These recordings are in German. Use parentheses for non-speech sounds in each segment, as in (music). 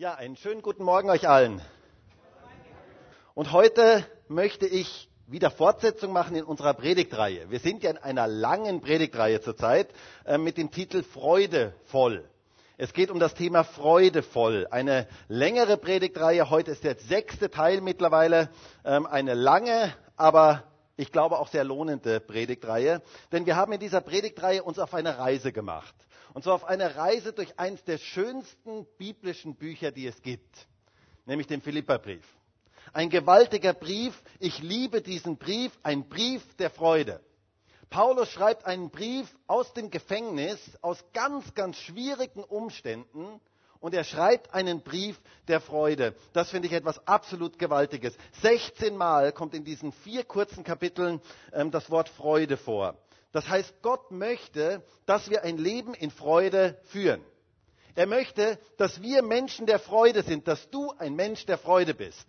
Ja, einen schönen guten Morgen euch allen. Und heute möchte ich wieder Fortsetzung machen in unserer Predigtreihe. Wir sind ja in einer langen Predigtreihe zurzeit äh, mit dem Titel Freudevoll. Es geht um das Thema Freudevoll. Eine längere Predigtreihe. Heute ist der sechste Teil mittlerweile. Ähm, eine lange, aber ich glaube auch sehr lohnende Predigtreihe. Denn wir haben in dieser Predigtreihe uns auf eine Reise gemacht. Und zwar auf eine Reise durch eines der schönsten biblischen Bücher, die es gibt, nämlich den Philipperbrief. Ein gewaltiger Brief. Ich liebe diesen Brief, ein Brief der Freude. Paulus schreibt einen Brief aus dem Gefängnis, aus ganz, ganz schwierigen Umständen. Und er schreibt einen Brief der Freude. Das finde ich etwas absolut Gewaltiges. 16 Mal kommt in diesen vier kurzen Kapiteln ähm, das Wort Freude vor. Das heißt, Gott möchte, dass wir ein Leben in Freude führen. Er möchte, dass wir Menschen der Freude sind, dass du ein Mensch der Freude bist.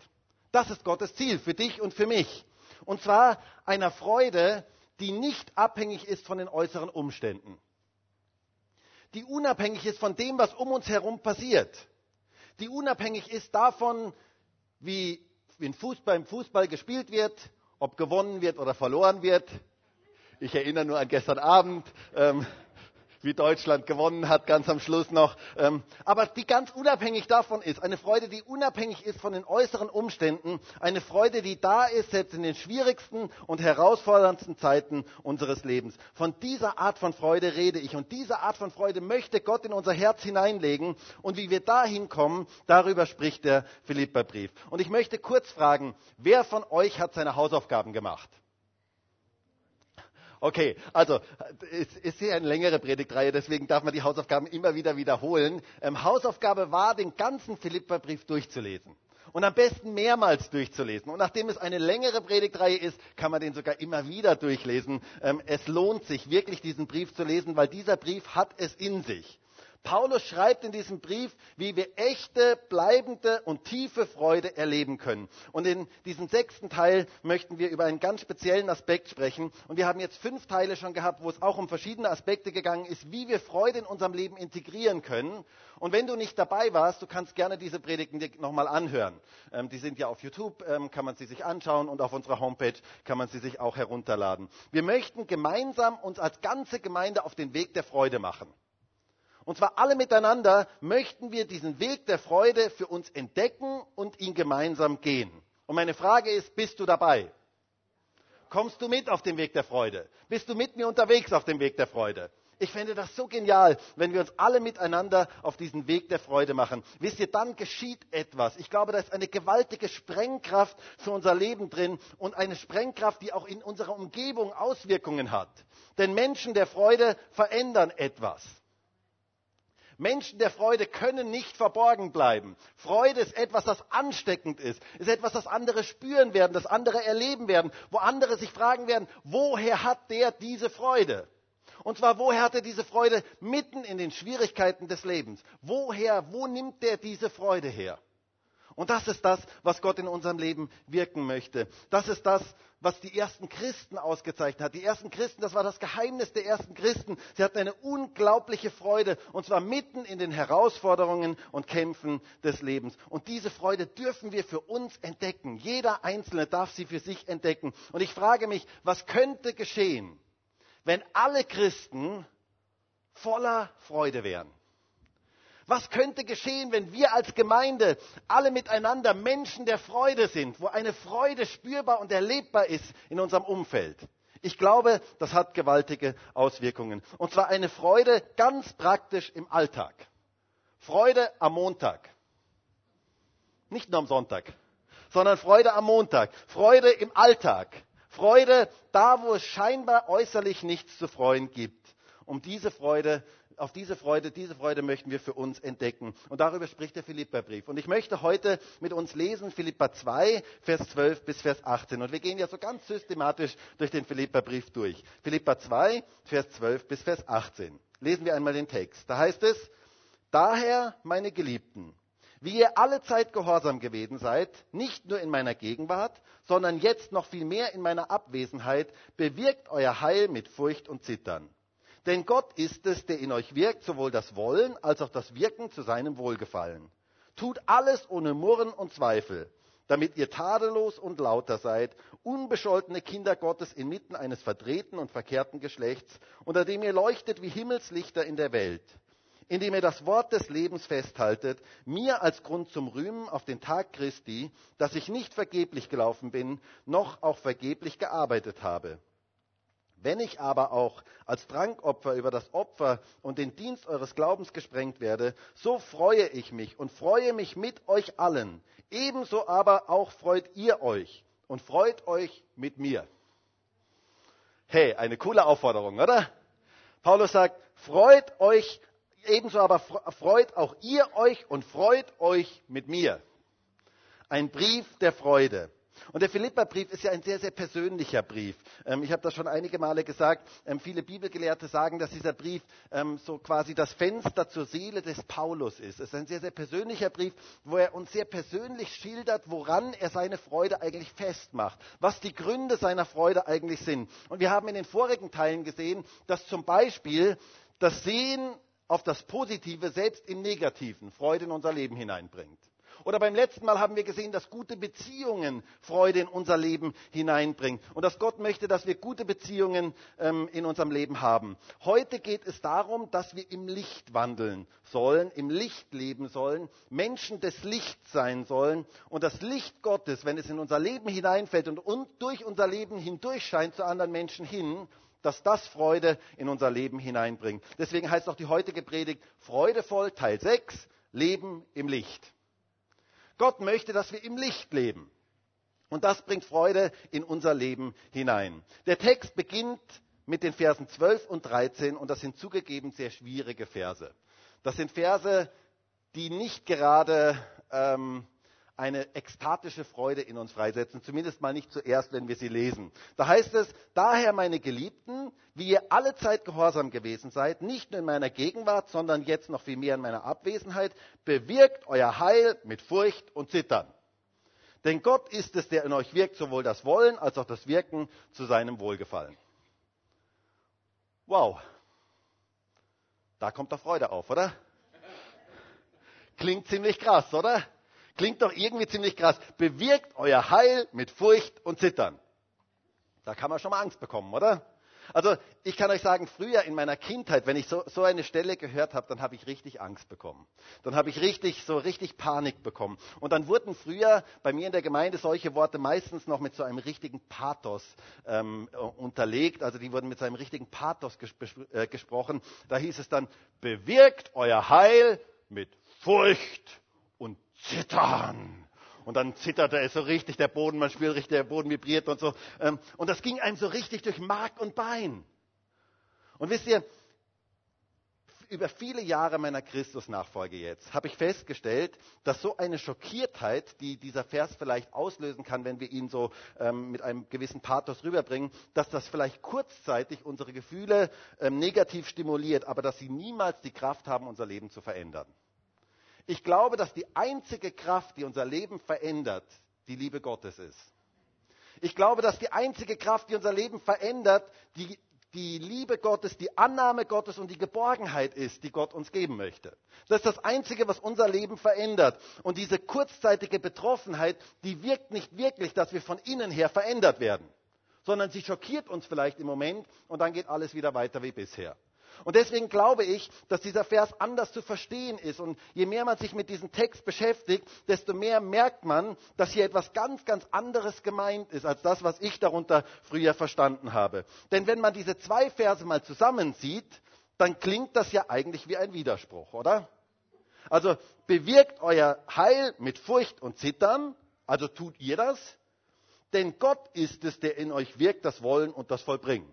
Das ist Gottes Ziel für dich und für mich. Und zwar einer Freude, die nicht abhängig ist von den äußeren Umständen. Die unabhängig ist von dem, was um uns herum passiert. Die unabhängig ist davon, wie in Fußball, im Fußball gespielt wird, ob gewonnen wird oder verloren wird, ich erinnere nur an gestern Abend, ähm, wie Deutschland gewonnen hat, ganz am Schluss noch. Ähm, aber die ganz unabhängig davon ist, eine Freude, die unabhängig ist von den äußeren Umständen, eine Freude, die da ist, selbst in den schwierigsten und herausforderndsten Zeiten unseres Lebens. Von dieser Art von Freude rede ich und diese Art von Freude möchte Gott in unser Herz hineinlegen und wie wir dahin kommen, darüber spricht der Philipperbrief. Und ich möchte kurz fragen, wer von euch hat seine Hausaufgaben gemacht? Okay, also es ist hier eine längere Predigtreihe, deswegen darf man die Hausaufgaben immer wieder wiederholen. Ähm, Hausaufgabe war, den ganzen Philipperbrief durchzulesen. Und am besten mehrmals durchzulesen. Und nachdem es eine längere Predigtreihe ist, kann man den sogar immer wieder durchlesen. Ähm, es lohnt sich wirklich, diesen Brief zu lesen, weil dieser Brief hat es in sich. Paulus schreibt in diesem Brief, wie wir echte, bleibende und tiefe Freude erleben können. Und in diesem sechsten Teil möchten wir über einen ganz speziellen Aspekt sprechen. Und wir haben jetzt fünf Teile schon gehabt, wo es auch um verschiedene Aspekte gegangen ist, wie wir Freude in unserem Leben integrieren können. Und wenn du nicht dabei warst, du kannst gerne diese Predigten dir nochmal anhören. Ähm, die sind ja auf YouTube, ähm, kann man sie sich anschauen und auf unserer Homepage kann man sie sich auch herunterladen. Wir möchten gemeinsam uns als ganze Gemeinde auf den Weg der Freude machen. Und zwar alle miteinander möchten wir diesen Weg der Freude für uns entdecken und ihn gemeinsam gehen. Und meine Frage ist, bist du dabei? Kommst du mit auf den Weg der Freude? Bist du mit mir unterwegs auf dem Weg der Freude? Ich fände das so genial, wenn wir uns alle miteinander auf diesen Weg der Freude machen. Wisst ihr, dann geschieht etwas. Ich glaube, da ist eine gewaltige Sprengkraft für unser Leben drin und eine Sprengkraft, die auch in unserer Umgebung Auswirkungen hat. Denn Menschen der Freude verändern etwas. Menschen der Freude können nicht verborgen bleiben. Freude ist etwas, das ansteckend ist, ist etwas, das andere spüren werden, das andere erleben werden, wo andere sich fragen werden, woher hat der diese Freude? Und zwar, woher hat er diese Freude mitten in den Schwierigkeiten des Lebens? Woher, wo nimmt der diese Freude her? Und das ist das, was Gott in unserem Leben wirken möchte. Das ist das, was die ersten Christen ausgezeichnet hat. Die ersten Christen, das war das Geheimnis der ersten Christen. Sie hatten eine unglaubliche Freude, und zwar mitten in den Herausforderungen und Kämpfen des Lebens. Und diese Freude dürfen wir für uns entdecken. Jeder Einzelne darf sie für sich entdecken. Und ich frage mich, was könnte geschehen, wenn alle Christen voller Freude wären? Was könnte geschehen, wenn wir als Gemeinde alle miteinander Menschen der Freude sind, wo eine Freude spürbar und erlebbar ist in unserem Umfeld? Ich glaube, das hat gewaltige Auswirkungen. Und zwar eine Freude ganz praktisch im Alltag. Freude am Montag. Nicht nur am Sonntag, sondern Freude am Montag. Freude im Alltag. Freude da, wo es scheinbar äußerlich nichts zu freuen gibt. Um diese Freude auf diese Freude, diese Freude möchten wir für uns entdecken. Und darüber spricht der Philipperbrief. Und ich möchte heute mit uns lesen Philippa 2, Vers 12 bis Vers 18. Und wir gehen ja so ganz systematisch durch den Philipperbrief durch. Philippa 2, Vers 12 bis Vers 18. Lesen wir einmal den Text. Da heißt es, daher, meine Geliebten, wie ihr alle Zeit gehorsam gewesen seid, nicht nur in meiner Gegenwart, sondern jetzt noch viel mehr in meiner Abwesenheit, bewirkt euer Heil mit Furcht und Zittern. Denn Gott ist es, der in euch wirkt, sowohl das Wollen als auch das Wirken zu seinem Wohlgefallen. Tut alles ohne Murren und Zweifel, damit ihr tadellos und lauter seid, unbescholtene Kinder Gottes inmitten eines verdrehten und verkehrten Geschlechts, unter dem ihr leuchtet wie Himmelslichter in der Welt indem ihr das Wort des Lebens festhaltet, mir als Grund zum Rühmen auf den Tag Christi, dass ich nicht vergeblich gelaufen bin, noch auch vergeblich gearbeitet habe. Wenn ich aber auch als Trankopfer über das Opfer und den Dienst eures Glaubens gesprengt werde, so freue ich mich und freue mich mit euch allen. Ebenso aber auch freut ihr euch und freut euch mit mir. Hey, eine coole Aufforderung, oder? Paulus sagt, freut euch ebenso aber freut auch ihr euch und freut euch mit mir. Ein Brief der Freude. Und der Philipperbrief ist ja ein sehr, sehr persönlicher Brief. Ähm, ich habe das schon einige Male gesagt. Ähm, viele Bibelgelehrte sagen, dass dieser Brief ähm, so quasi das Fenster zur Seele des Paulus ist. Es ist ein sehr, sehr persönlicher Brief, wo er uns sehr persönlich schildert, woran er seine Freude eigentlich festmacht, was die Gründe seiner Freude eigentlich sind. Und wir haben in den vorigen Teilen gesehen, dass zum Beispiel das Sehen auf das Positive selbst im Negativen Freude in unser Leben hineinbringt. Oder beim letzten Mal haben wir gesehen, dass gute Beziehungen Freude in unser Leben hineinbringen und dass Gott möchte, dass wir gute Beziehungen ähm, in unserem Leben haben. Heute geht es darum, dass wir im Licht wandeln sollen, im Licht leben sollen, Menschen des Lichts sein sollen und das Licht Gottes, wenn es in unser Leben hineinfällt und, und durch unser Leben hindurch scheint zu anderen Menschen hin, dass das Freude in unser Leben hineinbringt. Deswegen heißt auch die heutige Predigt Freudevoll Teil 6, Leben im Licht. Gott möchte, dass wir im Licht leben. Und das bringt Freude in unser Leben hinein. Der Text beginnt mit den Versen 12 und 13 und das sind zugegeben sehr schwierige Verse. Das sind Verse, die nicht gerade ähm, eine ekstatische Freude in uns freisetzen, zumindest mal nicht zuerst, wenn wir sie lesen. Da heißt es, daher meine Geliebten, wie ihr alle Zeit gehorsam gewesen seid, nicht nur in meiner Gegenwart, sondern jetzt noch viel mehr in meiner Abwesenheit, bewirkt euer Heil mit Furcht und Zittern. Denn Gott ist es, der in euch wirkt, sowohl das Wollen als auch das Wirken zu seinem Wohlgefallen. Wow. Da kommt doch Freude auf, oder? Klingt ziemlich krass, oder? Klingt doch irgendwie ziemlich krass. Bewirkt euer Heil mit Furcht und Zittern. Da kann man schon mal Angst bekommen, oder? Also ich kann euch sagen, früher in meiner Kindheit, wenn ich so, so eine Stelle gehört habe, dann habe ich richtig Angst bekommen. Dann habe ich richtig, so richtig Panik bekommen. Und dann wurden früher bei mir in der Gemeinde solche Worte meistens noch mit so einem richtigen Pathos ähm, unterlegt. Also die wurden mit so einem richtigen Pathos ges äh, gesprochen. Da hieß es dann, bewirkt euer Heil mit Furcht zittern. Und dann zitterte es so richtig, der Boden, man spürt richtig, der Boden vibriert und so. Ähm, und das ging einem so richtig durch Mark und Bein. Und wisst ihr, über viele Jahre meiner Christusnachfolge jetzt habe ich festgestellt, dass so eine Schockiertheit, die dieser Vers vielleicht auslösen kann, wenn wir ihn so ähm, mit einem gewissen Pathos rüberbringen, dass das vielleicht kurzzeitig unsere Gefühle ähm, negativ stimuliert, aber dass sie niemals die Kraft haben, unser Leben zu verändern. Ich glaube, dass die einzige Kraft, die unser Leben verändert, die Liebe Gottes ist. Ich glaube, dass die einzige Kraft, die unser Leben verändert, die, die Liebe Gottes, die Annahme Gottes und die Geborgenheit ist, die Gott uns geben möchte. Das ist das Einzige, was unser Leben verändert. Und diese kurzzeitige Betroffenheit, die wirkt nicht wirklich, dass wir von innen her verändert werden, sondern sie schockiert uns vielleicht im Moment und dann geht alles wieder weiter wie bisher. Und deswegen glaube ich, dass dieser Vers anders zu verstehen ist. Und je mehr man sich mit diesem Text beschäftigt, desto mehr merkt man, dass hier etwas ganz, ganz anderes gemeint ist, als das, was ich darunter früher verstanden habe. Denn wenn man diese zwei Verse mal zusammensieht, dann klingt das ja eigentlich wie ein Widerspruch, oder? Also bewirkt euer Heil mit Furcht und Zittern, also tut ihr das, denn Gott ist es, der in euch wirkt, das Wollen und das Vollbringen.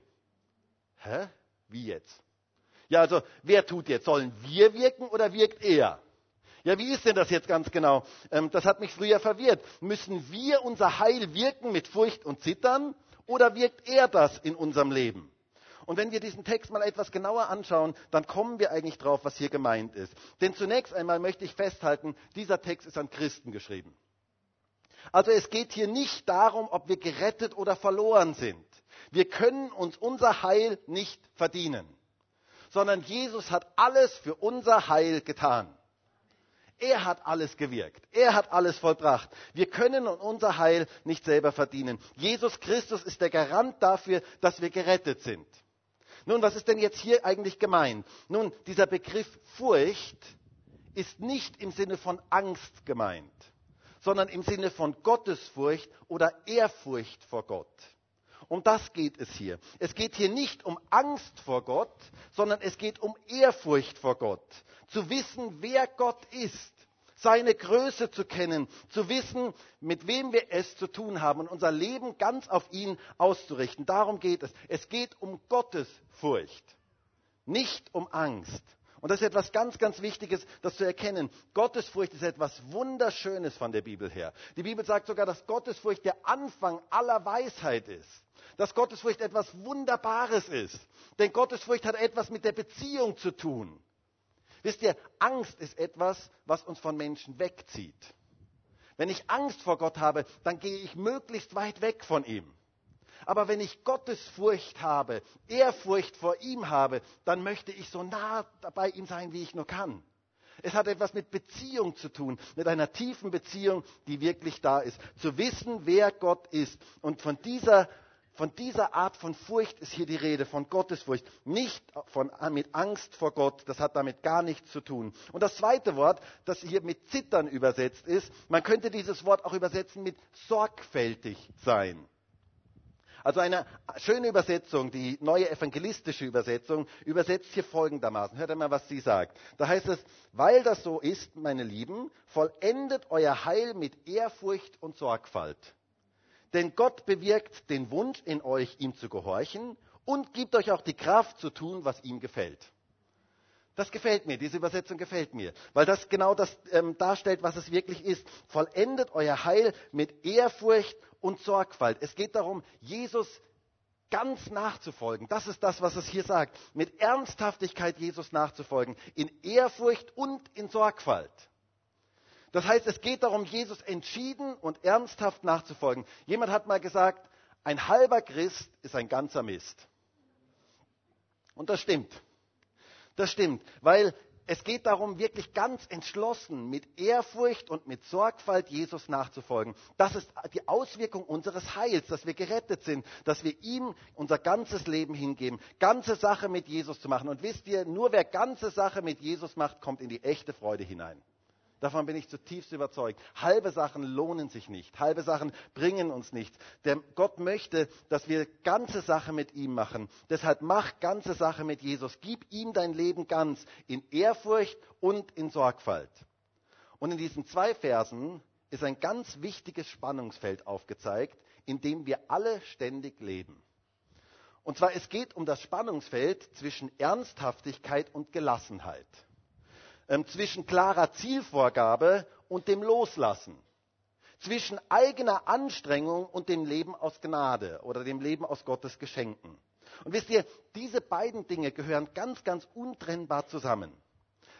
Hä? Wie jetzt? Ja, also wer tut jetzt? Sollen wir wirken oder wirkt er? Ja, wie ist denn das jetzt ganz genau? Ähm, das hat mich früher verwirrt. Müssen wir unser Heil wirken mit Furcht und Zittern oder wirkt er das in unserem Leben? Und wenn wir diesen Text mal etwas genauer anschauen, dann kommen wir eigentlich drauf, was hier gemeint ist. Denn zunächst einmal möchte ich festhalten, dieser Text ist an Christen geschrieben. Also es geht hier nicht darum, ob wir gerettet oder verloren sind. Wir können uns unser Heil nicht verdienen sondern Jesus hat alles für unser Heil getan. Er hat alles gewirkt. Er hat alles vollbracht. Wir können unser Heil nicht selber verdienen. Jesus Christus ist der Garant dafür, dass wir gerettet sind. Nun, was ist denn jetzt hier eigentlich gemeint? Nun, dieser Begriff Furcht ist nicht im Sinne von Angst gemeint, sondern im Sinne von Gottesfurcht oder Ehrfurcht vor Gott. Um das geht es hier. Es geht hier nicht um Angst vor Gott, sondern es geht um Ehrfurcht vor Gott. Zu wissen, wer Gott ist, seine Größe zu kennen, zu wissen, mit wem wir es zu tun haben und unser Leben ganz auf ihn auszurichten. Darum geht es. Es geht um Gottesfurcht, nicht um Angst. Und das ist etwas ganz, ganz Wichtiges, das zu erkennen. Gottesfurcht ist etwas Wunderschönes von der Bibel her. Die Bibel sagt sogar, dass Gottesfurcht der Anfang aller Weisheit ist dass Gottesfurcht etwas Wunderbares ist. Denn Gottesfurcht hat etwas mit der Beziehung zu tun. Wisst ihr, Angst ist etwas, was uns von Menschen wegzieht. Wenn ich Angst vor Gott habe, dann gehe ich möglichst weit weg von ihm. Aber wenn ich Gottesfurcht habe, Ehrfurcht vor ihm habe, dann möchte ich so nah bei ihm sein, wie ich nur kann. Es hat etwas mit Beziehung zu tun, mit einer tiefen Beziehung, die wirklich da ist. Zu wissen, wer Gott ist. Und von dieser von dieser Art von Furcht ist hier die Rede, von Gottesfurcht, nicht von, mit Angst vor Gott. Das hat damit gar nichts zu tun. Und das zweite Wort, das hier mit Zittern übersetzt ist, man könnte dieses Wort auch übersetzen mit sorgfältig sein. Also eine schöne Übersetzung, die neue evangelistische Übersetzung, übersetzt hier folgendermaßen. Hört einmal, was sie sagt. Da heißt es, weil das so ist, meine Lieben, vollendet euer Heil mit Ehrfurcht und Sorgfalt. Denn Gott bewirkt den Wunsch in euch, ihm zu gehorchen und gibt euch auch die Kraft zu tun, was ihm gefällt. Das gefällt mir, diese Übersetzung gefällt mir, weil das genau das ähm, darstellt, was es wirklich ist. Vollendet euer Heil mit Ehrfurcht und Sorgfalt. Es geht darum, Jesus ganz nachzufolgen. Das ist das, was es hier sagt. Mit Ernsthaftigkeit Jesus nachzufolgen. In Ehrfurcht und in Sorgfalt. Das heißt, es geht darum, Jesus entschieden und ernsthaft nachzufolgen. Jemand hat mal gesagt, ein halber Christ ist ein ganzer Mist. Und das stimmt. Das stimmt, weil es geht darum, wirklich ganz entschlossen, mit Ehrfurcht und mit Sorgfalt Jesus nachzufolgen. Das ist die Auswirkung unseres Heils, dass wir gerettet sind, dass wir ihm unser ganzes Leben hingeben, ganze Sache mit Jesus zu machen. Und wisst ihr, nur wer ganze Sache mit Jesus macht, kommt in die echte Freude hinein. Davon bin ich zutiefst überzeugt. Halbe Sachen lohnen sich nicht. Halbe Sachen bringen uns nichts. Denn Gott möchte, dass wir ganze Sache mit ihm machen. Deshalb mach ganze Sache mit Jesus. Gib ihm dein Leben ganz in Ehrfurcht und in Sorgfalt. Und in diesen zwei Versen ist ein ganz wichtiges Spannungsfeld aufgezeigt, in dem wir alle ständig leben. Und zwar es geht um das Spannungsfeld zwischen Ernsthaftigkeit und Gelassenheit zwischen klarer Zielvorgabe und dem Loslassen, zwischen eigener Anstrengung und dem Leben aus Gnade oder dem Leben aus Gottes Geschenken. Und wisst ihr, diese beiden Dinge gehören ganz, ganz untrennbar zusammen.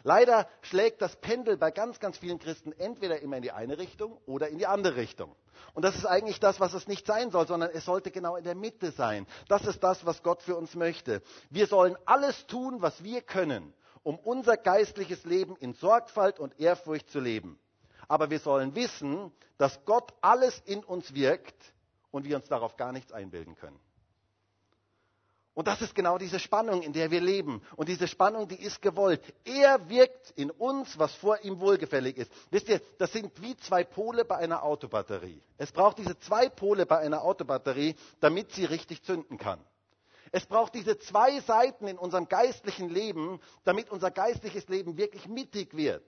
Leider schlägt das Pendel bei ganz, ganz vielen Christen entweder immer in die eine Richtung oder in die andere Richtung. Und das ist eigentlich das, was es nicht sein soll, sondern es sollte genau in der Mitte sein. Das ist das, was Gott für uns möchte. Wir sollen alles tun, was wir können, um unser geistliches Leben in Sorgfalt und Ehrfurcht zu leben. Aber wir sollen wissen, dass Gott alles in uns wirkt und wir uns darauf gar nichts einbilden können. Und das ist genau diese Spannung, in der wir leben. Und diese Spannung, die ist gewollt. Er wirkt in uns, was vor ihm wohlgefällig ist. Wisst ihr, das sind wie zwei Pole bei einer Autobatterie. Es braucht diese zwei Pole bei einer Autobatterie, damit sie richtig zünden kann. Es braucht diese zwei Seiten in unserem geistlichen Leben, damit unser geistliches Leben wirklich mittig wird.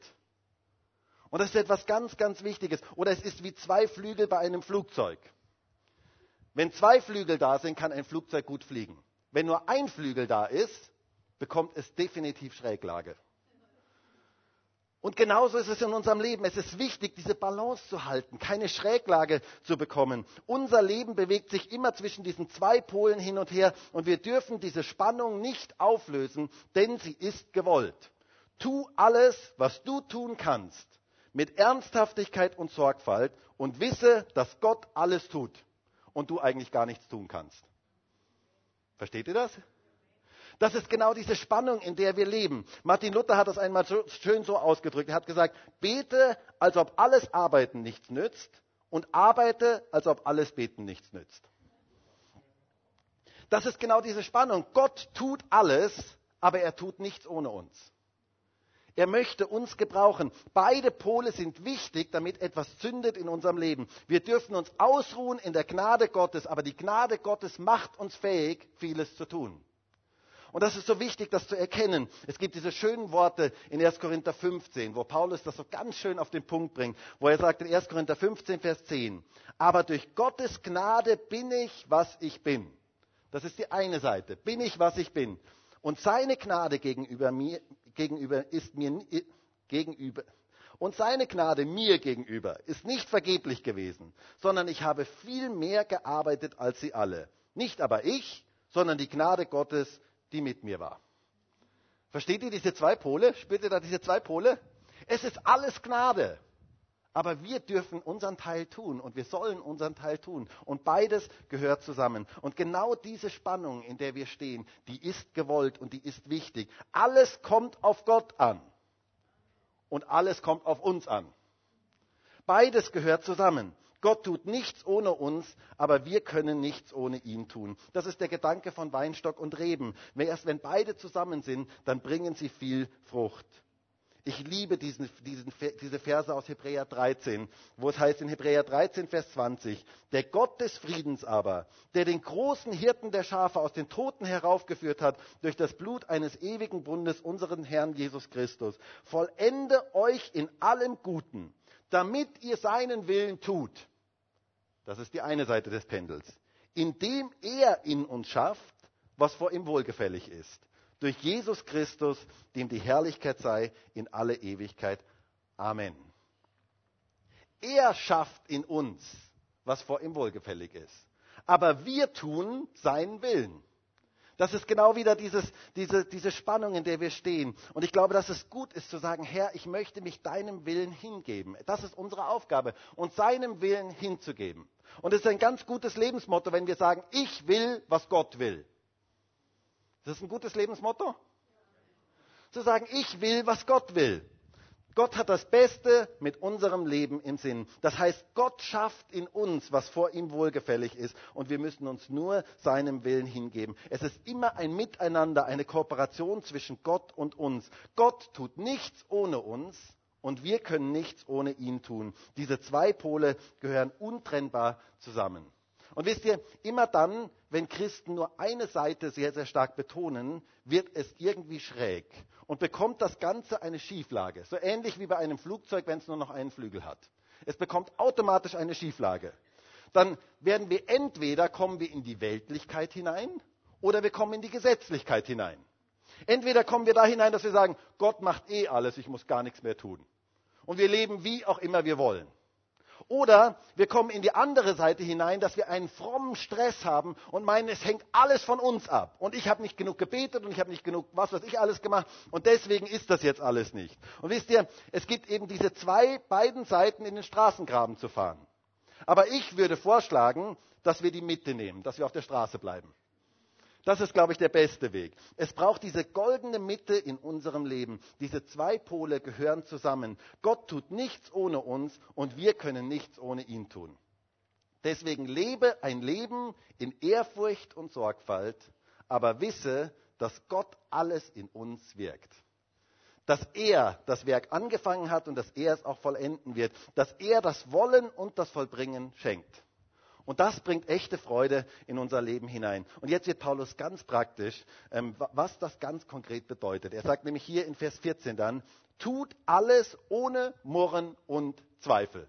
Und das ist etwas ganz, ganz Wichtiges. Oder es ist wie zwei Flügel bei einem Flugzeug. Wenn zwei Flügel da sind, kann ein Flugzeug gut fliegen. Wenn nur ein Flügel da ist, bekommt es definitiv Schräglage. Und genauso ist es in unserem Leben. Es ist wichtig, diese Balance zu halten, keine Schräglage zu bekommen. Unser Leben bewegt sich immer zwischen diesen zwei Polen hin und her und wir dürfen diese Spannung nicht auflösen, denn sie ist gewollt. Tu alles, was du tun kannst, mit Ernsthaftigkeit und Sorgfalt und wisse, dass Gott alles tut und du eigentlich gar nichts tun kannst. Versteht ihr das? Das ist genau diese Spannung, in der wir leben. Martin Luther hat das einmal schön so ausgedrückt. Er hat gesagt, bete, als ob alles Arbeiten nichts nützt und arbeite, als ob alles Beten nichts nützt. Das ist genau diese Spannung. Gott tut alles, aber er tut nichts ohne uns. Er möchte uns gebrauchen. Beide Pole sind wichtig, damit etwas zündet in unserem Leben. Wir dürfen uns ausruhen in der Gnade Gottes, aber die Gnade Gottes macht uns fähig, vieles zu tun. Und das ist so wichtig, das zu erkennen. Es gibt diese schönen Worte in 1. Korinther 15, wo Paulus das so ganz schön auf den Punkt bringt, wo er sagt in 1. Korinther 15, Vers 10, aber durch Gottes Gnade bin ich, was ich bin. Das ist die eine Seite. Bin ich, was ich bin. Und seine Gnade gegenüber mir, gegenüber ist mir gegenüber und seine Gnade mir gegenüber ist nicht vergeblich gewesen, sondern ich habe viel mehr gearbeitet als sie alle. Nicht aber ich, sondern die Gnade Gottes, die mit mir war. Versteht ihr diese zwei Pole? Spürt ihr da diese zwei Pole? Es ist alles Gnade. Aber wir dürfen unseren Teil tun und wir sollen unseren Teil tun. Und beides gehört zusammen. Und genau diese Spannung, in der wir stehen, die ist gewollt und die ist wichtig. Alles kommt auf Gott an. Und alles kommt auf uns an. Beides gehört zusammen. Gott tut nichts ohne uns, aber wir können nichts ohne ihn tun. Das ist der Gedanke von Weinstock und Reben. Erst wenn beide zusammen sind, dann bringen sie viel Frucht. Ich liebe diesen, diesen, diese Verse aus Hebräer 13, wo es heißt in Hebräer 13, Vers 20, der Gott des Friedens aber, der den großen Hirten der Schafe aus den Toten heraufgeführt hat durch das Blut eines ewigen Bundes, unseren Herrn Jesus Christus, vollende euch in allem Guten, damit ihr seinen Willen tut. Das ist die eine Seite des Pendels. Indem er in uns schafft, was vor ihm wohlgefällig ist durch Jesus Christus, dem die Herrlichkeit sei in alle Ewigkeit. Amen. Er schafft in uns, was vor ihm wohlgefällig ist. Aber wir tun seinen Willen. Das ist genau wieder dieses, diese, diese Spannung, in der wir stehen. Und ich glaube, dass es gut ist zu sagen, Herr, ich möchte mich deinem Willen hingeben. Das ist unsere Aufgabe, uns seinem Willen hinzugeben. Und es ist ein ganz gutes Lebensmotto, wenn wir sagen, ich will, was Gott will. Das ist ein gutes Lebensmotto? Zu sagen, ich will, was Gott will. Gott hat das Beste mit unserem Leben im Sinn. Das heißt, Gott schafft in uns, was vor ihm wohlgefällig ist, und wir müssen uns nur seinem Willen hingeben. Es ist immer ein Miteinander, eine Kooperation zwischen Gott und uns. Gott tut nichts ohne uns und wir können nichts ohne ihn tun. Diese zwei Pole gehören untrennbar zusammen. Und wisst ihr, immer dann, wenn Christen nur eine Seite sehr, sehr stark betonen, wird es irgendwie schräg und bekommt das Ganze eine Schieflage. So ähnlich wie bei einem Flugzeug, wenn es nur noch einen Flügel hat. Es bekommt automatisch eine Schieflage. Dann werden wir entweder kommen wir in die Weltlichkeit hinein oder wir kommen in die Gesetzlichkeit hinein. Entweder kommen wir da hinein, dass wir sagen, Gott macht eh alles, ich muss gar nichts mehr tun. Und wir leben wie auch immer wir wollen. Oder wir kommen in die andere Seite hinein, dass wir einen frommen Stress haben und meinen, es hängt alles von uns ab. Und ich habe nicht genug gebetet und ich habe nicht genug, was weiß ich, alles gemacht. Und deswegen ist das jetzt alles nicht. Und wisst ihr, es gibt eben diese zwei, beiden Seiten in den Straßengraben zu fahren. Aber ich würde vorschlagen, dass wir die Mitte nehmen, dass wir auf der Straße bleiben. Das ist, glaube ich, der beste Weg. Es braucht diese goldene Mitte in unserem Leben. Diese zwei Pole gehören zusammen. Gott tut nichts ohne uns und wir können nichts ohne ihn tun. Deswegen lebe ein Leben in Ehrfurcht und Sorgfalt, aber wisse, dass Gott alles in uns wirkt. Dass er das Werk angefangen hat und dass er es auch vollenden wird. Dass er das Wollen und das Vollbringen schenkt. Und das bringt echte Freude in unser Leben hinein. Und jetzt wird Paulus ganz praktisch, ähm, was das ganz konkret bedeutet. Er sagt nämlich hier in Vers 14 dann, tut alles ohne Murren und Zweifel.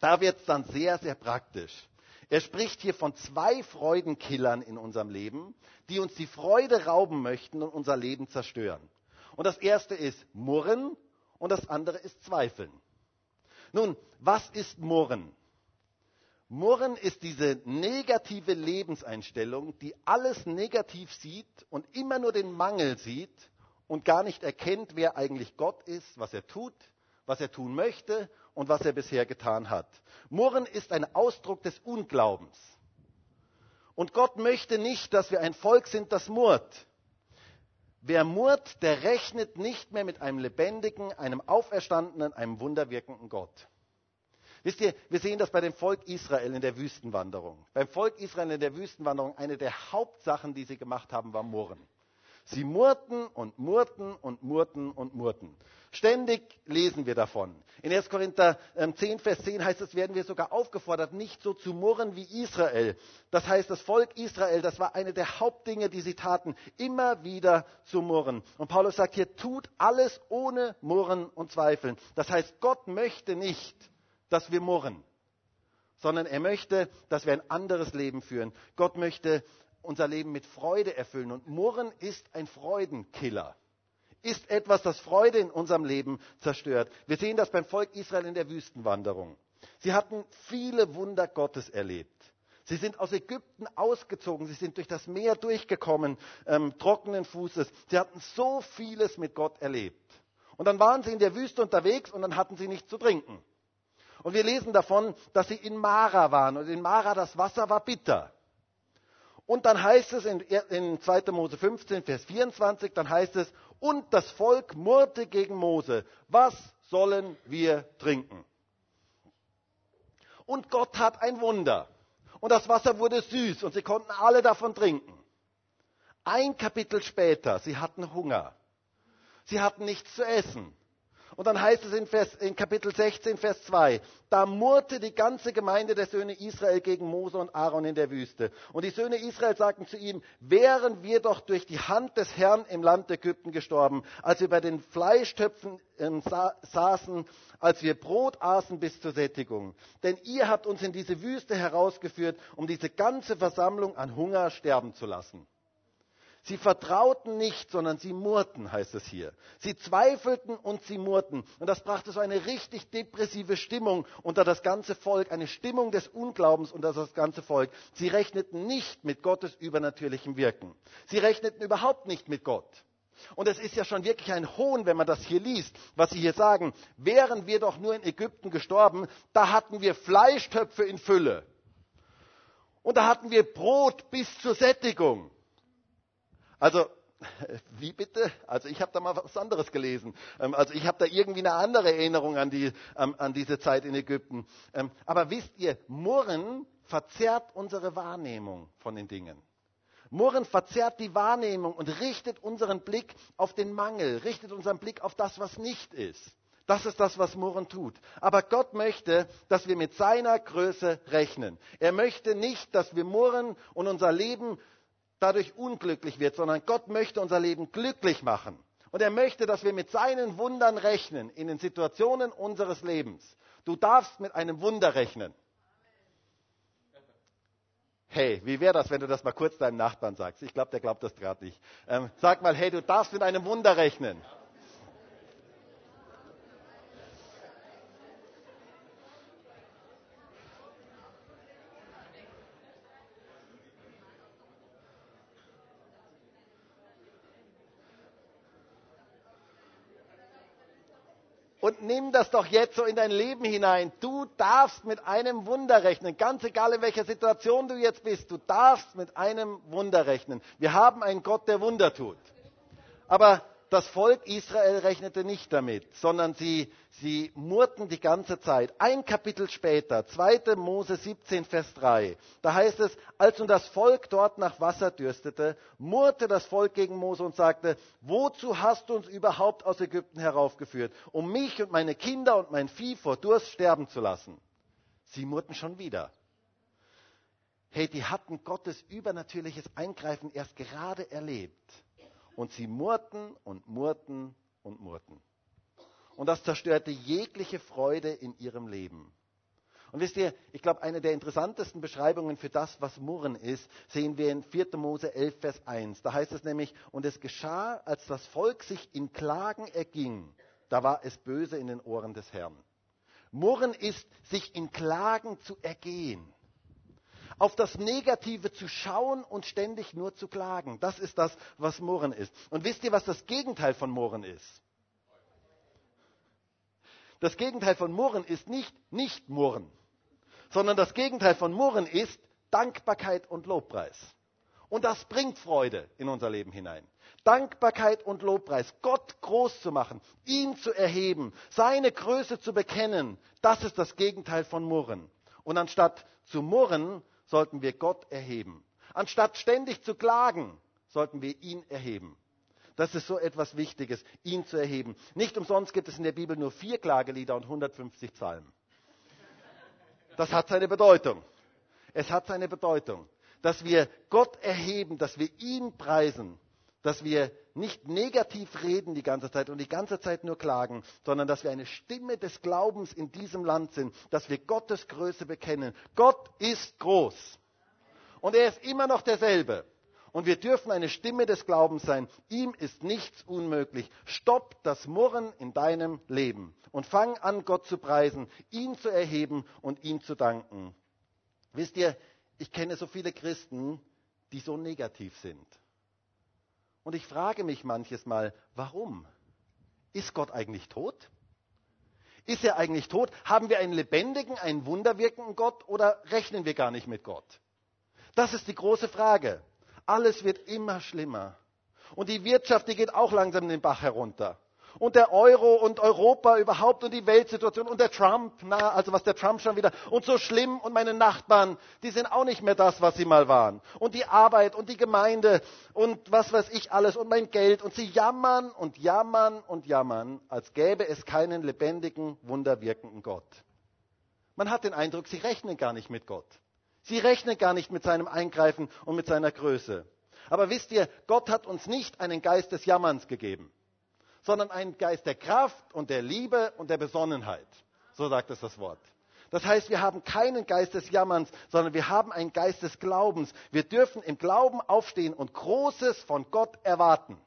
Da wird es dann sehr, sehr praktisch. Er spricht hier von zwei Freudenkillern in unserem Leben, die uns die Freude rauben möchten und unser Leben zerstören. Und das erste ist Murren und das andere ist Zweifeln. Nun, was ist Murren? Murren ist diese negative Lebenseinstellung, die alles negativ sieht und immer nur den Mangel sieht und gar nicht erkennt, wer eigentlich Gott ist, was er tut, was er tun möchte und was er bisher getan hat. Murren ist ein Ausdruck des Unglaubens. Und Gott möchte nicht, dass wir ein Volk sind, das murrt. Wer murrt, der rechnet nicht mehr mit einem lebendigen, einem auferstandenen, einem wunderwirkenden Gott. Wisst ihr, wir sehen das bei dem Volk Israel in der Wüstenwanderung. Beim Volk Israel in der Wüstenwanderung, eine der Hauptsachen, die sie gemacht haben, war Murren. Sie murrten und murrten und murrten und murrten. Ständig lesen wir davon. In 1. Korinther 10, ähm, Vers 10 heißt es, werden wir sogar aufgefordert, nicht so zu murren wie Israel. Das heißt, das Volk Israel, das war eine der Hauptdinge, die sie taten, immer wieder zu murren. Und Paulus sagt hier, tut alles ohne Murren und Zweifeln. Das heißt, Gott möchte nicht, dass wir murren, sondern er möchte, dass wir ein anderes Leben führen. Gott möchte unser Leben mit Freude erfüllen. Und Murren ist ein Freudenkiller ist etwas, das Freude in unserem Leben zerstört. Wir sehen das beim Volk Israel in der Wüstenwanderung. Sie hatten viele Wunder Gottes erlebt. Sie sind aus Ägypten ausgezogen, sie sind durch das Meer durchgekommen, ähm, trockenen Fußes. Sie hatten so vieles mit Gott erlebt. Und dann waren sie in der Wüste unterwegs und dann hatten sie nichts zu trinken. Und wir lesen davon, dass sie in Mara waren. Und in Mara das Wasser war bitter. Und dann heißt es in, in 2. Mose 15, Vers 24, dann heißt es, und das Volk murrte gegen Mose, was sollen wir trinken? Und Gott tat ein Wunder. Und das Wasser wurde süß und sie konnten alle davon trinken. Ein Kapitel später, sie hatten Hunger. Sie hatten nichts zu essen. Und dann heißt es in, Vers, in, Kapitel 16, Vers 2, da murrte die ganze Gemeinde der Söhne Israel gegen Mose und Aaron in der Wüste. Und die Söhne Israel sagten zu ihm, wären wir doch durch die Hand des Herrn im Land Ägypten gestorben, als wir bei den Fleischtöpfen ähm, sa saßen, als wir Brot aßen bis zur Sättigung. Denn ihr habt uns in diese Wüste herausgeführt, um diese ganze Versammlung an Hunger sterben zu lassen. Sie vertrauten nicht, sondern sie murrten, heißt es hier. Sie zweifelten und sie murrten. Und das brachte so eine richtig depressive Stimmung unter das ganze Volk, eine Stimmung des Unglaubens unter das ganze Volk. Sie rechneten nicht mit Gottes übernatürlichem Wirken. Sie rechneten überhaupt nicht mit Gott. Und es ist ja schon wirklich ein Hohn, wenn man das hier liest, was sie hier sagen. Wären wir doch nur in Ägypten gestorben, da hatten wir Fleischtöpfe in Fülle. Und da hatten wir Brot bis zur Sättigung. Also, (laughs) wie bitte? Also ich habe da mal was anderes gelesen. Ähm, also ich habe da irgendwie eine andere Erinnerung an, die, an diese Zeit in Ägypten. Ähm, aber wisst ihr, Murren verzerrt unsere Wahrnehmung von den Dingen. Murren verzerrt die Wahrnehmung und richtet unseren Blick auf den Mangel, richtet unseren Blick auf das, was nicht ist. Das ist das, was Murren tut. Aber Gott möchte, dass wir mit seiner Größe rechnen. Er möchte nicht, dass wir murren und unser Leben dadurch unglücklich wird, sondern Gott möchte unser Leben glücklich machen. Und er möchte, dass wir mit seinen Wundern rechnen in den Situationen unseres Lebens. Du darfst mit einem Wunder rechnen. Hey, wie wäre das, wenn du das mal kurz deinem Nachbarn sagst? Ich glaube, der glaubt das gerade nicht. Ähm, sag mal, hey, du darfst mit einem Wunder rechnen. Und nimm das doch jetzt so in dein Leben hinein. Du darfst mit einem Wunder rechnen. Ganz egal, in welcher Situation du jetzt bist. Du darfst mit einem Wunder rechnen. Wir haben einen Gott, der Wunder tut. Aber das Volk Israel rechnete nicht damit, sondern sie, sie murrten die ganze Zeit. Ein Kapitel später, 2. Mose 17, Vers 3, da heißt es, als nun das Volk dort nach Wasser dürstete, murrte das Volk gegen Mose und sagte, wozu hast du uns überhaupt aus Ägypten heraufgeführt, um mich und meine Kinder und mein Vieh vor Durst sterben zu lassen? Sie murrten schon wieder. Hey, die hatten Gottes übernatürliches Eingreifen erst gerade erlebt. Und sie murrten und murrten und murrten. Und das zerstörte jegliche Freude in ihrem Leben. Und wisst ihr, ich glaube, eine der interessantesten Beschreibungen für das, was Murren ist, sehen wir in 4. Mose 11, Vers 1. Da heißt es nämlich, und es geschah, als das Volk sich in Klagen erging, da war es böse in den Ohren des Herrn. Murren ist, sich in Klagen zu ergehen auf das Negative zu schauen und ständig nur zu klagen. Das ist das, was Murren ist. Und wisst ihr, was das Gegenteil von Murren ist? Das Gegenteil von Murren ist nicht nicht Murren, sondern das Gegenteil von Murren ist Dankbarkeit und Lobpreis. Und das bringt Freude in unser Leben hinein. Dankbarkeit und Lobpreis, Gott groß zu machen, ihn zu erheben, seine Größe zu bekennen, das ist das Gegenteil von Murren. Und anstatt zu murren, sollten wir Gott erheben. Anstatt ständig zu klagen, sollten wir ihn erheben. Das ist so etwas Wichtiges, ihn zu erheben. Nicht umsonst gibt es in der Bibel nur vier Klagelieder und 150 Psalmen. Das hat seine Bedeutung. Es hat seine Bedeutung dass wir Gott erheben, dass wir ihn preisen, dass wir nicht negativ reden die ganze Zeit und die ganze Zeit nur klagen, sondern dass wir eine Stimme des Glaubens in diesem Land sind, dass wir Gottes Größe bekennen. Gott ist groß. Und er ist immer noch derselbe. Und wir dürfen eine Stimme des Glaubens sein. Ihm ist nichts unmöglich. Stopp das Murren in deinem Leben und fang an, Gott zu preisen, ihn zu erheben und ihm zu danken. Wisst ihr, ich kenne so viele Christen, die so negativ sind. Und ich frage mich manches Mal, warum? Ist Gott eigentlich tot? Ist er eigentlich tot? Haben wir einen lebendigen, einen wunderwirkenden Gott oder rechnen wir gar nicht mit Gott? Das ist die große Frage. Alles wird immer schlimmer. Und die Wirtschaft, die geht auch langsam den Bach herunter und der Euro und Europa überhaupt und die Weltsituation und der Trump, na, also was der Trump schon wieder und so schlimm und meine Nachbarn, die sind auch nicht mehr das, was sie mal waren. Und die Arbeit und die Gemeinde und was weiß ich alles und mein Geld und sie jammern und jammern und jammern, als gäbe es keinen lebendigen, wunderwirkenden Gott. Man hat den Eindruck, sie rechnen gar nicht mit Gott. Sie rechnen gar nicht mit seinem Eingreifen und mit seiner Größe. Aber wisst ihr, Gott hat uns nicht einen Geist des Jammerns gegeben sondern einen Geist der Kraft und der Liebe und der Besonnenheit. So sagt es das Wort. Das heißt, wir haben keinen Geist des Jammerns, sondern wir haben einen Geist des Glaubens. Wir dürfen im Glauben aufstehen und Großes von Gott erwarten.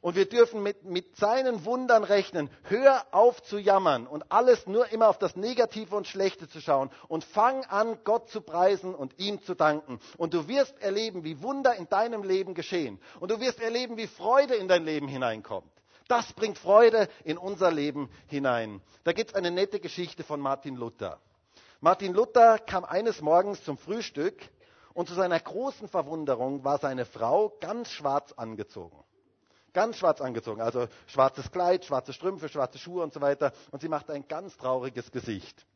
Und wir dürfen mit, mit seinen Wundern rechnen. Hör auf zu jammern und alles nur immer auf das Negative und Schlechte zu schauen. Und fang an, Gott zu preisen und ihm zu danken. Und du wirst erleben, wie Wunder in deinem Leben geschehen. Und du wirst erleben, wie Freude in dein Leben hineinkommt. Das bringt Freude in unser Leben hinein. Da gibt es eine nette Geschichte von Martin Luther. Martin Luther kam eines Morgens zum Frühstück und zu seiner großen Verwunderung war seine Frau ganz schwarz angezogen. Ganz schwarz angezogen, also schwarzes Kleid, schwarze Strümpfe, schwarze Schuhe und so weiter. Und sie machte ein ganz trauriges Gesicht.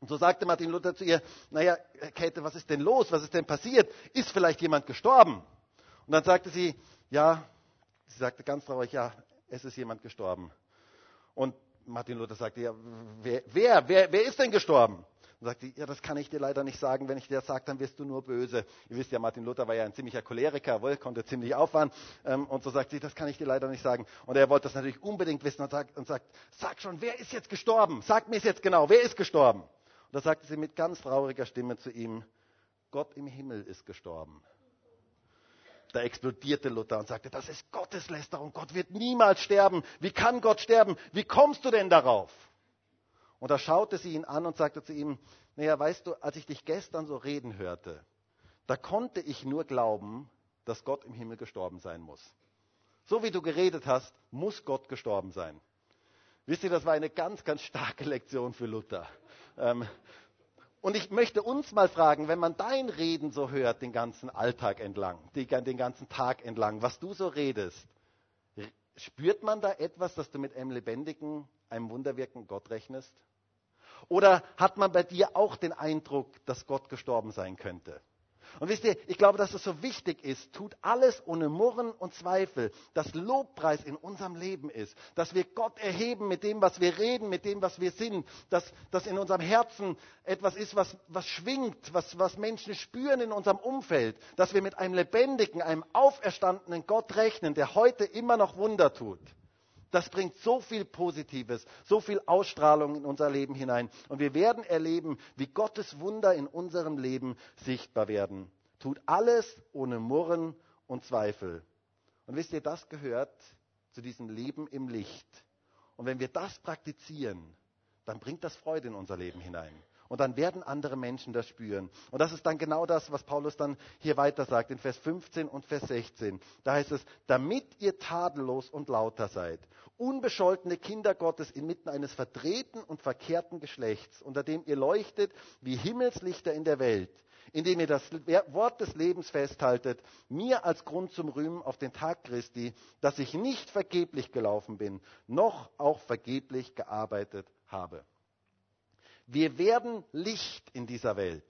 Und so sagte Martin Luther zu ihr, naja, Käthe, was ist denn los? Was ist denn passiert? Ist vielleicht jemand gestorben? Und dann sagte sie, ja, sie sagte ganz traurig, ja, es ist jemand gestorben. Und Martin Luther sagte, ja, wer, wer, wer, wer ist denn gestorben? Und sagte, ja, das kann ich dir leider nicht sagen. Wenn ich dir das sage, dann wirst du nur böse. Ihr wisst ja, Martin Luther war ja ein ziemlicher Choleriker, wohl, konnte ziemlich auffahren. Ähm, und so sagt sie, das kann ich dir leider nicht sagen. Und er wollte das natürlich unbedingt wissen und sagt, und sagt, sag schon, wer ist jetzt gestorben? Sag mir es jetzt genau, wer ist gestorben? Und da sagte sie mit ganz trauriger Stimme zu ihm, Gott im Himmel ist gestorben. Da explodierte Luther und sagte, das ist Gotteslästerung. Gott wird niemals sterben. Wie kann Gott sterben? Wie kommst du denn darauf? Und da schaute sie ihn an und sagte zu ihm, naja, weißt du, als ich dich gestern so reden hörte, da konnte ich nur glauben, dass Gott im Himmel gestorben sein muss. So wie du geredet hast, muss Gott gestorben sein. Wisst ihr, das war eine ganz, ganz starke Lektion für Luther. Ähm, und ich möchte uns mal fragen, wenn man dein Reden so hört, den ganzen Alltag entlang, den ganzen Tag entlang, was du so redest, spürt man da etwas, dass du mit einem lebendigen, einem wunderwirkenden Gott rechnest? Oder hat man bei dir auch den Eindruck, dass Gott gestorben sein könnte? Und wisst ihr, ich glaube, dass es so wichtig ist, tut alles ohne Murren und Zweifel, dass Lobpreis in unserem Leben ist, dass wir Gott erheben mit dem, was wir reden, mit dem, was wir sind, dass, dass in unserem Herzen etwas ist, was, was schwingt, was, was Menschen spüren in unserem Umfeld, dass wir mit einem lebendigen, einem auferstandenen Gott rechnen, der heute immer noch Wunder tut. Das bringt so viel Positives, so viel Ausstrahlung in unser Leben hinein. Und wir werden erleben, wie Gottes Wunder in unserem Leben sichtbar werden. Tut alles ohne Murren und Zweifel. Und wisst ihr, das gehört zu diesem Leben im Licht. Und wenn wir das praktizieren, dann bringt das Freude in unser Leben hinein. Und dann werden andere Menschen das spüren. Und das ist dann genau das, was Paulus dann hier weiter sagt, in Vers 15 und Vers 16. Da heißt es, damit ihr tadellos und lauter seid, unbescholtene Kinder Gottes inmitten eines verdrehten und verkehrten Geschlechts, unter dem ihr leuchtet wie Himmelslichter in der Welt, indem ihr das Wort des Lebens festhaltet, mir als Grund zum Rühmen auf den Tag Christi, dass ich nicht vergeblich gelaufen bin, noch auch vergeblich gearbeitet habe. Wir werden Licht in dieser Welt.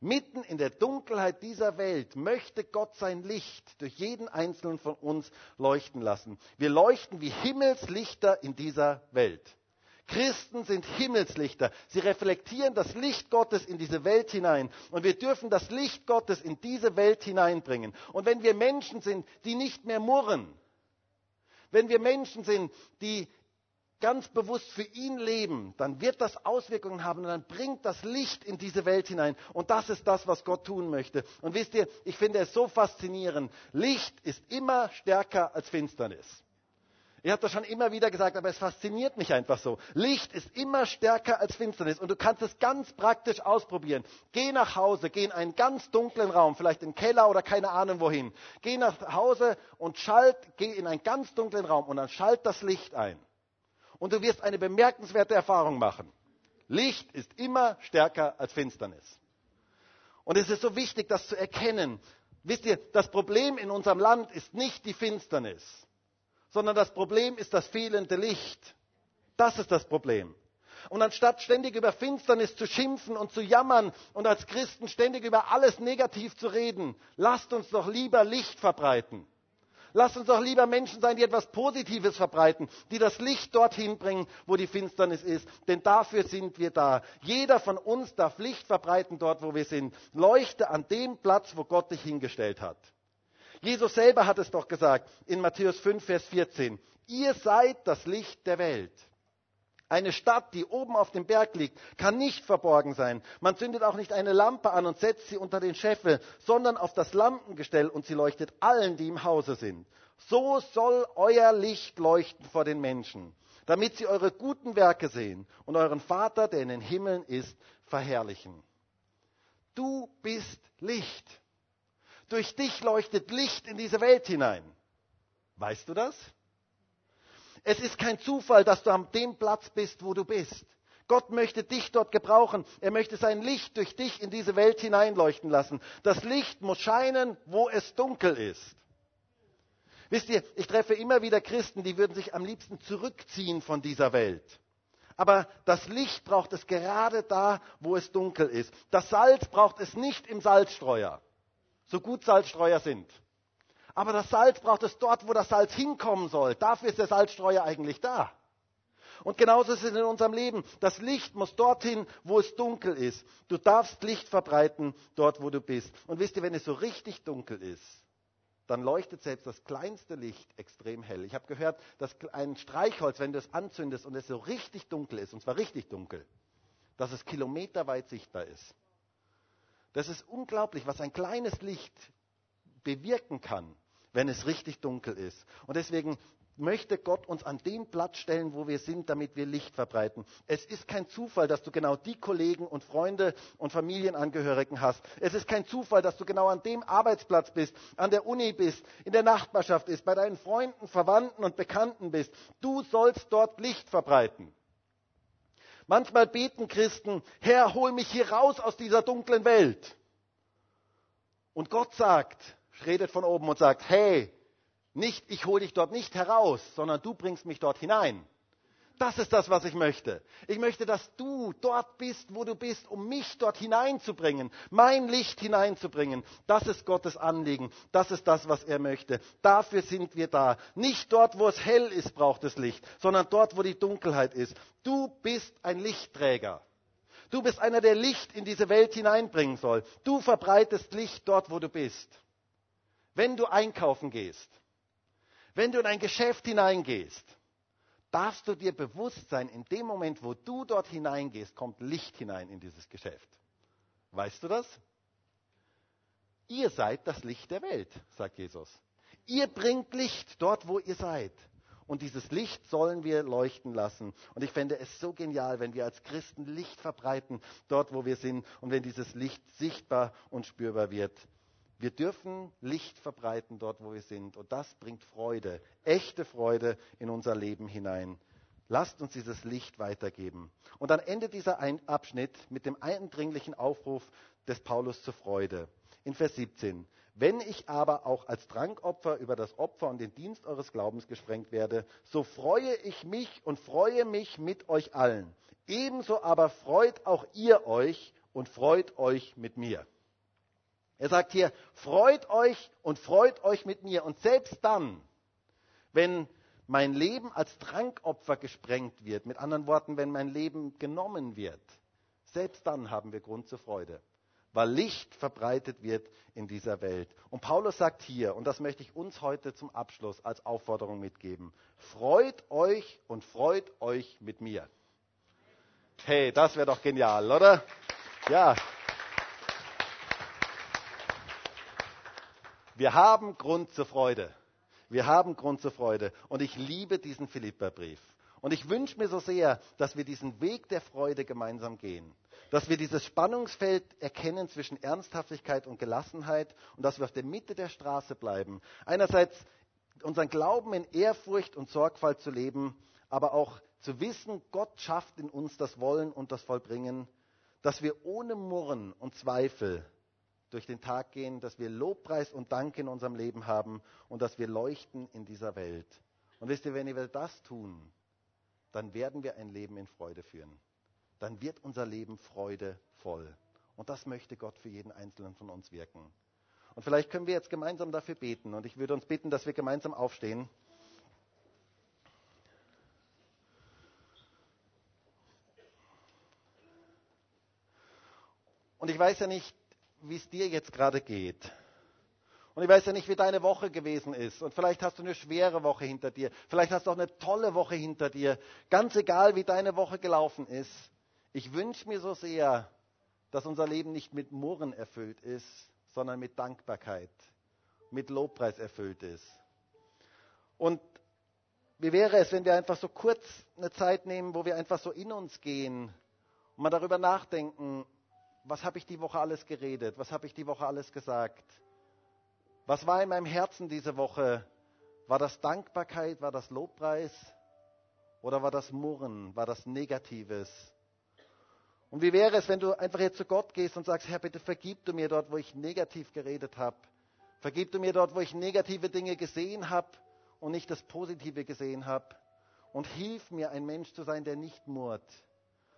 Mitten in der Dunkelheit dieser Welt möchte Gott sein Licht durch jeden einzelnen von uns leuchten lassen. Wir leuchten wie Himmelslichter in dieser Welt. Christen sind Himmelslichter. Sie reflektieren das Licht Gottes in diese Welt hinein. Und wir dürfen das Licht Gottes in diese Welt hineinbringen. Und wenn wir Menschen sind, die nicht mehr murren, wenn wir Menschen sind, die ganz bewusst für ihn leben, dann wird das Auswirkungen haben und dann bringt das Licht in diese Welt hinein. Und das ist das, was Gott tun möchte. Und wisst ihr, ich finde es so faszinierend. Licht ist immer stärker als Finsternis. Ich habe das schon immer wieder gesagt, aber es fasziniert mich einfach so. Licht ist immer stärker als Finsternis und du kannst es ganz praktisch ausprobieren. Geh nach Hause, geh in einen ganz dunklen Raum, vielleicht in den Keller oder keine Ahnung wohin. Geh nach Hause und schalt, geh in einen ganz dunklen Raum und dann schalt das Licht ein und du wirst eine bemerkenswerte Erfahrung machen. Licht ist immer stärker als Finsternis. Und es ist so wichtig, das zu erkennen. Wisst ihr, das Problem in unserem Land ist nicht die Finsternis, sondern das Problem ist das fehlende Licht. Das ist das Problem. Und anstatt ständig über Finsternis zu schimpfen und zu jammern und als Christen ständig über alles negativ zu reden, lasst uns doch lieber Licht verbreiten. Lasst uns doch lieber Menschen sein, die etwas Positives verbreiten, die das Licht dorthin bringen, wo die Finsternis ist. Denn dafür sind wir da. Jeder von uns darf Licht verbreiten dort, wo wir sind. Leuchte an dem Platz, wo Gott dich hingestellt hat. Jesus selber hat es doch gesagt in Matthäus 5, Vers 14. Ihr seid das Licht der Welt. Eine Stadt, die oben auf dem Berg liegt, kann nicht verborgen sein. Man zündet auch nicht eine Lampe an und setzt sie unter den Scheffel, sondern auf das Lampengestell und sie leuchtet allen, die im Hause sind. So soll euer Licht leuchten vor den Menschen, damit sie eure guten Werke sehen und euren Vater, der in den Himmeln ist, verherrlichen. Du bist Licht. Durch dich leuchtet Licht in diese Welt hinein. Weißt du das? Es ist kein Zufall, dass du an dem Platz bist, wo du bist. Gott möchte dich dort gebrauchen. Er möchte sein Licht durch dich in diese Welt hineinleuchten lassen. Das Licht muss scheinen, wo es dunkel ist. Wisst ihr, ich treffe immer wieder Christen, die würden sich am liebsten zurückziehen von dieser Welt. Aber das Licht braucht es gerade da, wo es dunkel ist. Das Salz braucht es nicht im Salzstreuer, so gut Salzstreuer sind. Aber das Salz braucht es dort, wo das Salz hinkommen soll. Dafür ist der Salzstreuer eigentlich da. Und genauso ist es in unserem Leben. Das Licht muss dorthin, wo es dunkel ist. Du darfst Licht verbreiten dort, wo du bist. Und wisst ihr, wenn es so richtig dunkel ist, dann leuchtet selbst das kleinste Licht extrem hell. Ich habe gehört, dass ein Streichholz, wenn du es anzündest und es so richtig dunkel ist, und zwar richtig dunkel, dass es kilometerweit sichtbar ist. Das ist unglaublich, was ein kleines Licht bewirken kann wenn es richtig dunkel ist. Und deswegen möchte Gott uns an den Platz stellen, wo wir sind, damit wir Licht verbreiten. Es ist kein Zufall, dass du genau die Kollegen und Freunde und Familienangehörigen hast. Es ist kein Zufall, dass du genau an dem Arbeitsplatz bist, an der Uni bist, in der Nachbarschaft bist, bei deinen Freunden, Verwandten und Bekannten bist. Du sollst dort Licht verbreiten. Manchmal beten Christen, Herr, hol mich hier raus aus dieser dunklen Welt. Und Gott sagt, redet von oben und sagt, hey, nicht, ich hole dich dort nicht heraus, sondern du bringst mich dort hinein. Das ist das, was ich möchte. Ich möchte, dass du dort bist, wo du bist, um mich dort hineinzubringen, mein Licht hineinzubringen. Das ist Gottes Anliegen. Das ist das, was er möchte. Dafür sind wir da. Nicht dort, wo es hell ist, braucht es Licht, sondern dort, wo die Dunkelheit ist. Du bist ein Lichtträger. Du bist einer, der Licht in diese Welt hineinbringen soll. Du verbreitest Licht dort, wo du bist. Wenn du einkaufen gehst, wenn du in ein Geschäft hineingehst, darfst du dir bewusst sein, in dem Moment, wo du dort hineingehst, kommt Licht hinein in dieses Geschäft. Weißt du das? Ihr seid das Licht der Welt, sagt Jesus. Ihr bringt Licht dort, wo ihr seid. Und dieses Licht sollen wir leuchten lassen. Und ich fände es so genial, wenn wir als Christen Licht verbreiten, dort, wo wir sind, und wenn dieses Licht sichtbar und spürbar wird. Wir dürfen Licht verbreiten dort, wo wir sind. Und das bringt Freude, echte Freude in unser Leben hinein. Lasst uns dieses Licht weitergeben. Und dann endet dieser Abschnitt mit dem eindringlichen Aufruf des Paulus zur Freude. In Vers 17. Wenn ich aber auch als Trankopfer über das Opfer und den Dienst eures Glaubens gesprengt werde, so freue ich mich und freue mich mit euch allen. Ebenso aber freut auch ihr euch und freut euch mit mir. Er sagt hier, freut euch und freut euch mit mir. Und selbst dann, wenn mein Leben als Trankopfer gesprengt wird, mit anderen Worten, wenn mein Leben genommen wird, selbst dann haben wir Grund zur Freude, weil Licht verbreitet wird in dieser Welt. Und Paulus sagt hier, und das möchte ich uns heute zum Abschluss als Aufforderung mitgeben, freut euch und freut euch mit mir. Hey, das wäre doch genial, oder? Ja. Wir haben Grund zur Freude. Wir haben Grund zur Freude. Und ich liebe diesen Philipperbrief. Und ich wünsche mir so sehr, dass wir diesen Weg der Freude gemeinsam gehen. Dass wir dieses Spannungsfeld erkennen zwischen Ernsthaftigkeit und Gelassenheit und dass wir auf der Mitte der Straße bleiben. Einerseits unseren Glauben in Ehrfurcht und Sorgfalt zu leben, aber auch zu wissen, Gott schafft in uns das Wollen und das Vollbringen, dass wir ohne Murren und Zweifel durch den Tag gehen, dass wir Lobpreis und Dank in unserem Leben haben und dass wir leuchten in dieser Welt. Und wisst ihr, wenn wir das tun, dann werden wir ein Leben in Freude führen. Dann wird unser Leben freudevoll. Und das möchte Gott für jeden Einzelnen von uns wirken. Und vielleicht können wir jetzt gemeinsam dafür beten. Und ich würde uns bitten, dass wir gemeinsam aufstehen. Und ich weiß ja nicht, wie es dir jetzt gerade geht. Und ich weiß ja nicht, wie deine Woche gewesen ist. Und vielleicht hast du eine schwere Woche hinter dir. Vielleicht hast du auch eine tolle Woche hinter dir. Ganz egal, wie deine Woche gelaufen ist. Ich wünsche mir so sehr, dass unser Leben nicht mit Murren erfüllt ist, sondern mit Dankbarkeit, mit Lobpreis erfüllt ist. Und wie wäre es, wenn wir einfach so kurz eine Zeit nehmen, wo wir einfach so in uns gehen und mal darüber nachdenken, was habe ich die Woche alles geredet? Was habe ich die Woche alles gesagt? Was war in meinem Herzen diese Woche? War das Dankbarkeit? War das Lobpreis? Oder war das Murren? War das Negatives? Und wie wäre es, wenn du einfach jetzt zu Gott gehst und sagst, Herr, bitte vergib du mir dort, wo ich negativ geredet habe. Vergib du mir dort, wo ich negative Dinge gesehen habe und nicht das Positive gesehen habe. Und hilf mir, ein Mensch zu sein, der nicht murrt,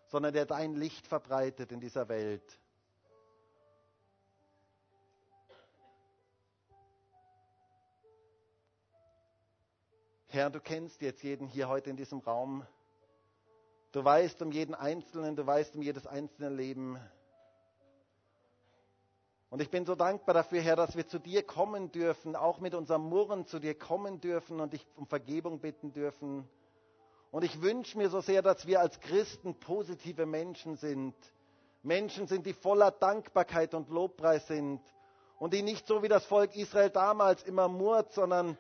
sondern der dein Licht verbreitet in dieser Welt. Herr, du kennst jetzt jeden hier heute in diesem Raum. Du weißt um jeden Einzelnen, du weißt um jedes einzelne Leben. Und ich bin so dankbar dafür, Herr, dass wir zu dir kommen dürfen, auch mit unserem Murren zu dir kommen dürfen und dich um Vergebung bitten dürfen. Und ich wünsche mir so sehr, dass wir als Christen positive Menschen sind. Menschen sind, die voller Dankbarkeit und Lobpreis sind. Und die nicht so wie das Volk Israel damals immer murrt, sondern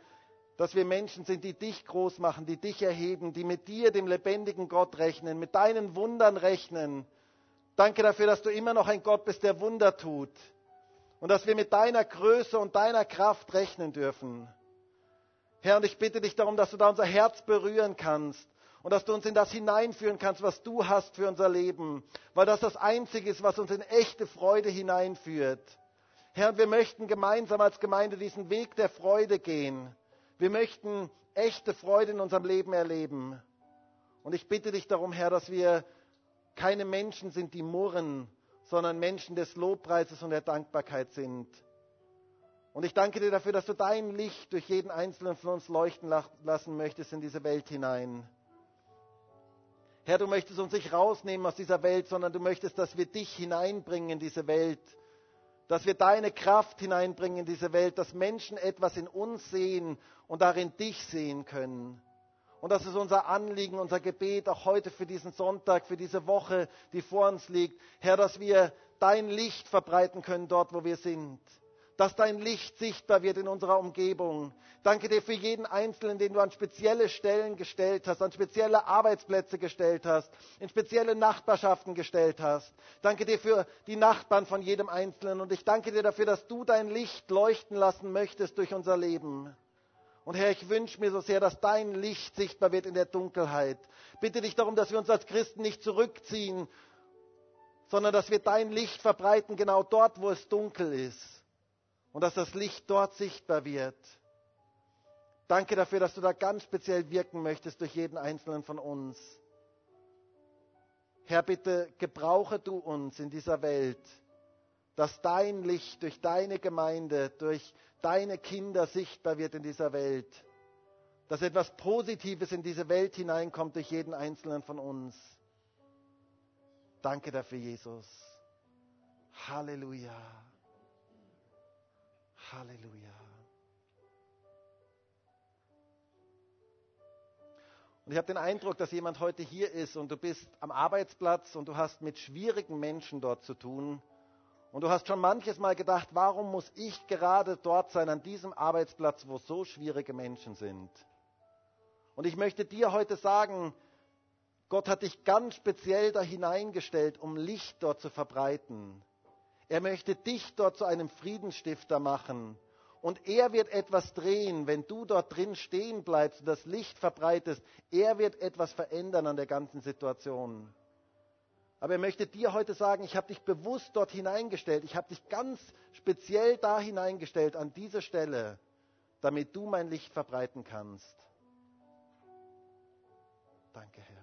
dass wir Menschen sind, die dich groß machen, die dich erheben, die mit dir, dem lebendigen Gott rechnen, mit deinen Wundern rechnen. Danke dafür, dass du immer noch ein Gott bist, der Wunder tut. Und dass wir mit deiner Größe und deiner Kraft rechnen dürfen. Herr, und ich bitte dich darum, dass du da unser Herz berühren kannst und dass du uns in das hineinführen kannst, was du hast für unser Leben, weil das das Einzige ist, was uns in echte Freude hineinführt. Herr, wir möchten gemeinsam als Gemeinde diesen Weg der Freude gehen. Wir möchten echte Freude in unserem Leben erleben. Und ich bitte dich darum, Herr, dass wir keine Menschen sind, die murren, sondern Menschen des Lobpreises und der Dankbarkeit sind. Und ich danke dir dafür, dass du dein Licht durch jeden einzelnen von uns leuchten lassen möchtest in diese Welt hinein. Herr, du möchtest uns nicht rausnehmen aus dieser Welt, sondern du möchtest, dass wir dich hineinbringen in diese Welt, dass wir deine Kraft hineinbringen in diese Welt, dass Menschen etwas in uns sehen und darin dich sehen können. Und das ist unser Anliegen, unser Gebet auch heute für diesen Sonntag, für diese Woche, die vor uns liegt. Herr, dass wir dein Licht verbreiten können dort, wo wir sind dass dein Licht sichtbar wird in unserer Umgebung. Danke dir für jeden Einzelnen, den du an spezielle Stellen gestellt hast, an spezielle Arbeitsplätze gestellt hast, in spezielle Nachbarschaften gestellt hast. Danke dir für die Nachbarn von jedem Einzelnen und ich danke dir dafür, dass du dein Licht leuchten lassen möchtest durch unser Leben. Und Herr, ich wünsche mir so sehr, dass dein Licht sichtbar wird in der Dunkelheit. Bitte dich darum, dass wir uns als Christen nicht zurückziehen, sondern dass wir dein Licht verbreiten, genau dort, wo es dunkel ist. Und dass das Licht dort sichtbar wird. Danke dafür, dass du da ganz speziell wirken möchtest durch jeden einzelnen von uns. Herr, bitte gebrauche du uns in dieser Welt, dass dein Licht durch deine Gemeinde, durch deine Kinder sichtbar wird in dieser Welt. Dass etwas Positives in diese Welt hineinkommt durch jeden einzelnen von uns. Danke dafür, Jesus. Halleluja. Halleluja. Und ich habe den Eindruck, dass jemand heute hier ist und du bist am Arbeitsplatz und du hast mit schwierigen Menschen dort zu tun. Und du hast schon manches Mal gedacht, warum muss ich gerade dort sein, an diesem Arbeitsplatz, wo so schwierige Menschen sind? Und ich möchte dir heute sagen, Gott hat dich ganz speziell da hineingestellt, um Licht dort zu verbreiten. Er möchte dich dort zu einem Friedensstifter machen. Und er wird etwas drehen, wenn du dort drin stehen bleibst und das Licht verbreitest. Er wird etwas verändern an der ganzen Situation. Aber er möchte dir heute sagen, ich habe dich bewusst dort hineingestellt. Ich habe dich ganz speziell da hineingestellt, an diese Stelle, damit du mein Licht verbreiten kannst. Danke, Herr.